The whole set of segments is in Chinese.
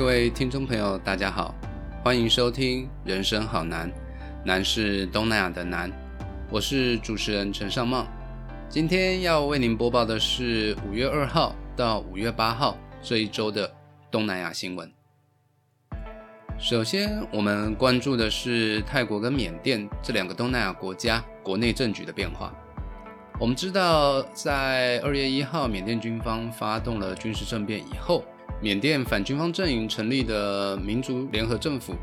各位听众朋友，大家好，欢迎收听《人生好难》，难是东南亚的难。我是主持人陈尚茂，今天要为您播报的是五月二号到五月八号这一周的东南亚新闻。首先，我们关注的是泰国跟缅甸这两个东南亚国家国内政局的变化。我们知道，在二月一号，缅甸军方发动了军事政变以后。缅甸反军方阵营成立的民族联合政府，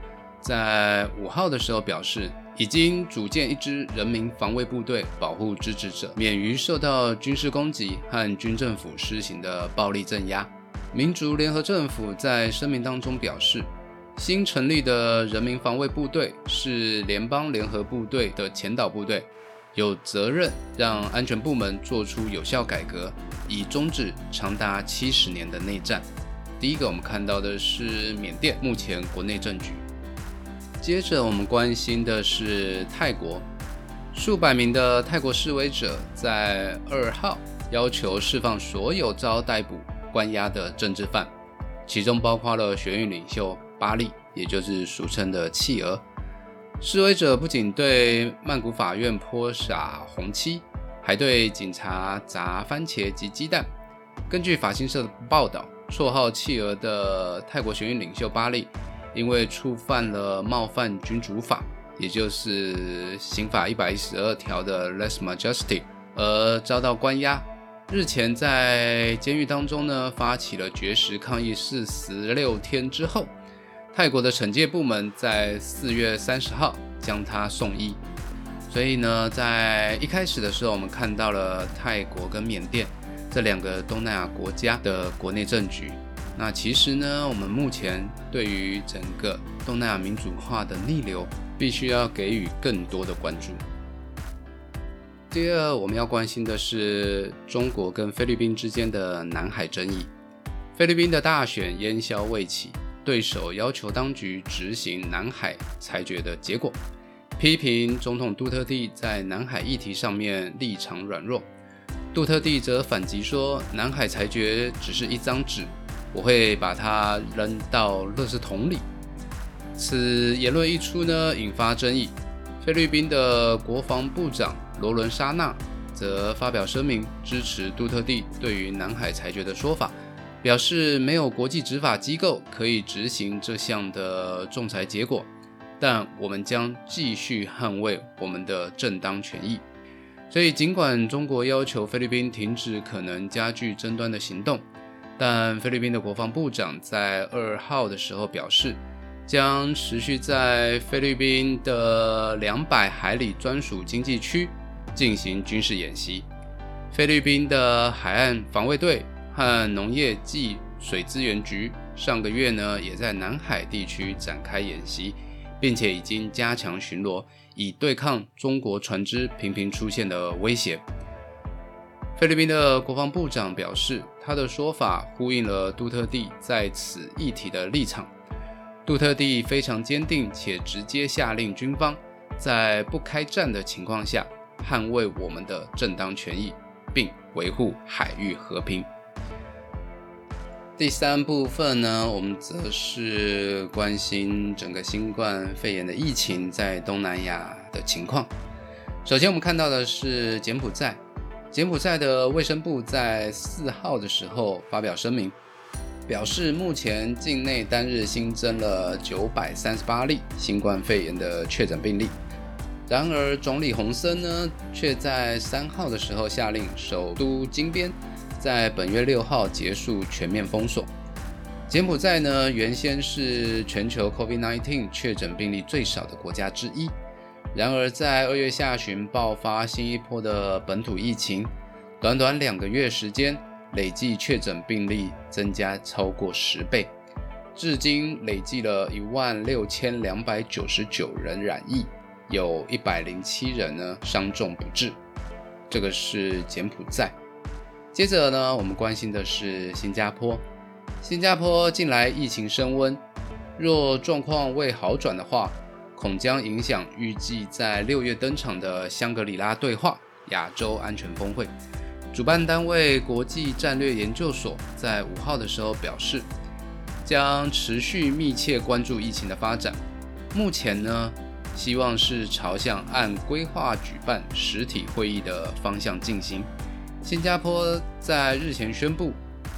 在五号的时候表示，已经组建一支人民防卫部队，保护支持者免于受到军事攻击和军政府施行的暴力镇压。民族联合政府在声明当中表示，新成立的人民防卫部队是联邦联合部队的前导部队，有责任让安全部门做出有效改革，以终止长达七十年的内战。第一个，我们看到的是缅甸目前国内政局。接着，我们关心的是泰国，数百名的泰国示威者在二号要求释放所有遭逮捕关押的政治犯，其中包括了学运领袖巴利，也就是俗称的企鹅。示威者不仅对曼谷法院泼洒红漆，还对警察砸番茄及鸡蛋。根据法新社的报道。绰号“企鹅”的泰国学运领袖巴利，因为触犯了冒犯君主法，也就是刑法一百一十二条的 “less majesty”，而遭到关押。日前在监狱当中呢，发起了绝食抗议四十六天之后，泰国的惩戒部门在四月三十号将他送医。所以呢，在一开始的时候，我们看到了泰国跟缅甸。这两个东南亚国家的国内政局，那其实呢，我们目前对于整个东南亚民主化的逆流，必须要给予更多的关注。第二，我们要关心的是中国跟菲律宾之间的南海争议。菲律宾的大选烟消未起，对手要求当局执行南海裁决的结果，批评总统杜特地在南海议题上面立场软弱。杜特地则反击说：“南海裁决只是一张纸，我会把它扔到垃圾桶里。”此言论一出呢，引发争议。菲律宾的国防部长罗伦沙纳则发表声明，支持杜特地对于南海裁决的说法，表示没有国际执法机构可以执行这项的仲裁结果，但我们将继续捍卫我们的正当权益。所以，尽管中国要求菲律宾停止可能加剧争端的行动，但菲律宾的国防部长在二号的时候表示，将持续在菲律宾的两百海里专属经济区进行军事演习。菲律宾的海岸防卫队和农业暨水资源局上个月呢，也在南海地区展开演习，并且已经加强巡逻。以对抗中国船只频频出现的威胁。菲律宾的国防部长表示，他的说法呼应了杜特地在此议题的立场。杜特地非常坚定且直接下令军方在不开战的情况下捍卫我们的正当权益，并维护海域和平。第三部分呢，我们则是关心整个新冠肺炎的疫情在东南亚的情况。首先，我们看到的是柬埔寨，柬埔寨的卫生部在四号的时候发表声明，表示目前境内单日新增了九百三十八例新冠肺炎的确诊病例。然而，总理洪森呢，却在三号的时候下令首都金边。在本月六号结束全面封锁。柬埔寨呢，原先是全球 COVID-19 确诊病例最少的国家之一。然而，在二月下旬爆发新一波的本土疫情，短短两个月时间，累计确诊病例增加超过十倍，至今累计了一万六千两百九十九人染疫，有一百零七人呢伤重不治。这个是柬埔寨。接着呢，我们关心的是新加坡。新加坡近来疫情升温，若状况未好转的话，恐将影响预计在六月登场的香格里拉对话亚洲安全峰会。主办单位国际战略研究所在五号的时候表示，将持续密切关注疫情的发展。目前呢，希望是朝向按规划举办实体会议的方向进行。新加坡在日前宣布，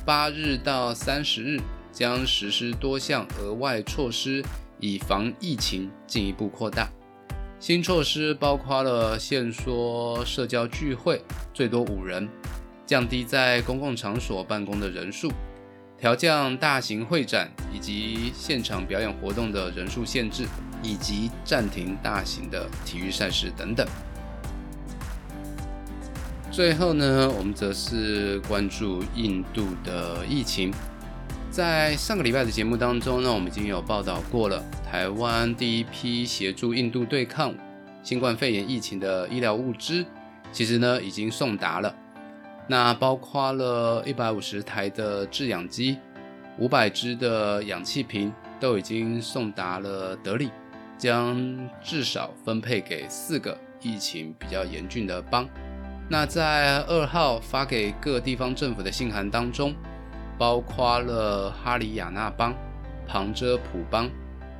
八日到三十日将实施多项额外措施，以防疫情进一步扩大。新措施包括了限缩社交聚会，最多五人，降低在公共场所办公的人数。调降大型会展以及现场表演活动的人数限制，以及暂停大型的体育赛事等等。最后呢，我们则是关注印度的疫情。在上个礼拜的节目当中呢，我们已经有报道过了，台湾第一批协助印度对抗新冠肺炎疫情的医疗物资，其实呢已经送达了。那包括了一百五十台的制氧机，五百支的氧气瓶都已经送达了德里，将至少分配给四个疫情比较严峻的邦。那在二号发给各地方政府的信函当中，包括了哈里亚纳邦、旁遮普邦、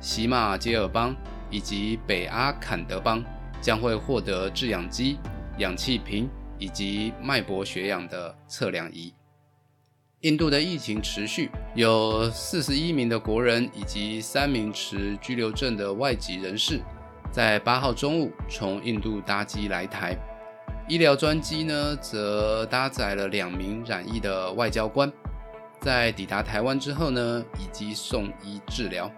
喜马杰尔邦以及北阿坎德邦，将会获得制氧机、氧气瓶。以及脉搏血氧的测量仪。印度的疫情持续，有四十一名的国人以及三名持居留证的外籍人士，在八号中午从印度搭机来台。医疗专机呢，则搭载了两名染疫的外交官，在抵达台湾之后呢，以及送医治疗。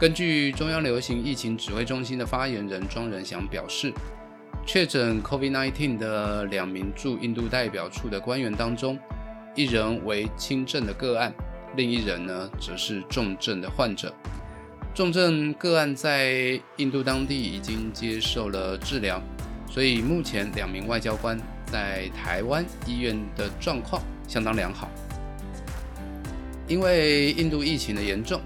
根据中央流行疫情指挥中心的发言人庄仁祥表示。确诊 COVID-19 的两名驻印度代表处的官员当中，一人为轻症的个案，另一人呢则是重症的患者。重症个案在印度当地已经接受了治疗，所以目前两名外交官在台湾医院的状况相当良好。因为印度疫情的严重，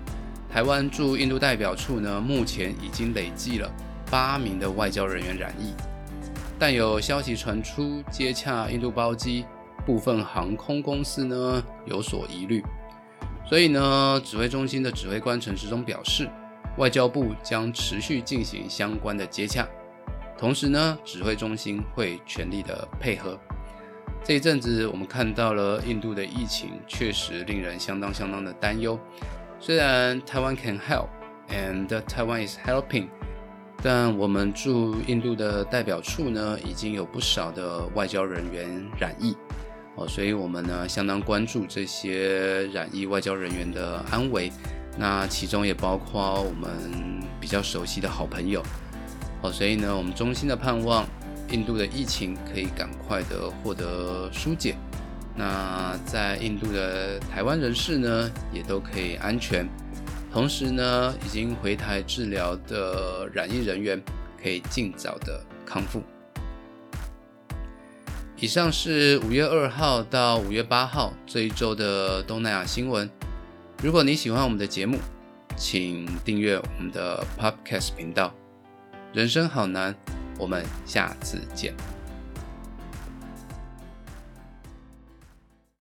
台湾驻印度代表处呢目前已经累计了八名的外交人员染疫。但有消息传出，接洽印度包机部分航空公司呢有所疑虑，所以呢，指挥中心的指挥官陈时中表示，外交部将持续进行相关的接洽，同时呢，指挥中心会全力的配合。这一阵子，我们看到了印度的疫情确实令人相当相当的担忧。虽然台湾 can help and Taiwan is helping。但我们驻印度的代表处呢，已经有不少的外交人员染疫哦，所以我们呢相当关注这些染疫外交人员的安危。那其中也包括我们比较熟悉的好朋友哦，所以呢，我们衷心的盼望印度的疫情可以赶快的获得疏解。那在印度的台湾人士呢，也都可以安全。同时呢，已经回台治疗的染疫人员可以尽早的康复。以上是五月二号到五月八号这一周的东南亚新闻。如果你喜欢我们的节目，请订阅我们的 Podcast 频道。人生好难，我们下次见。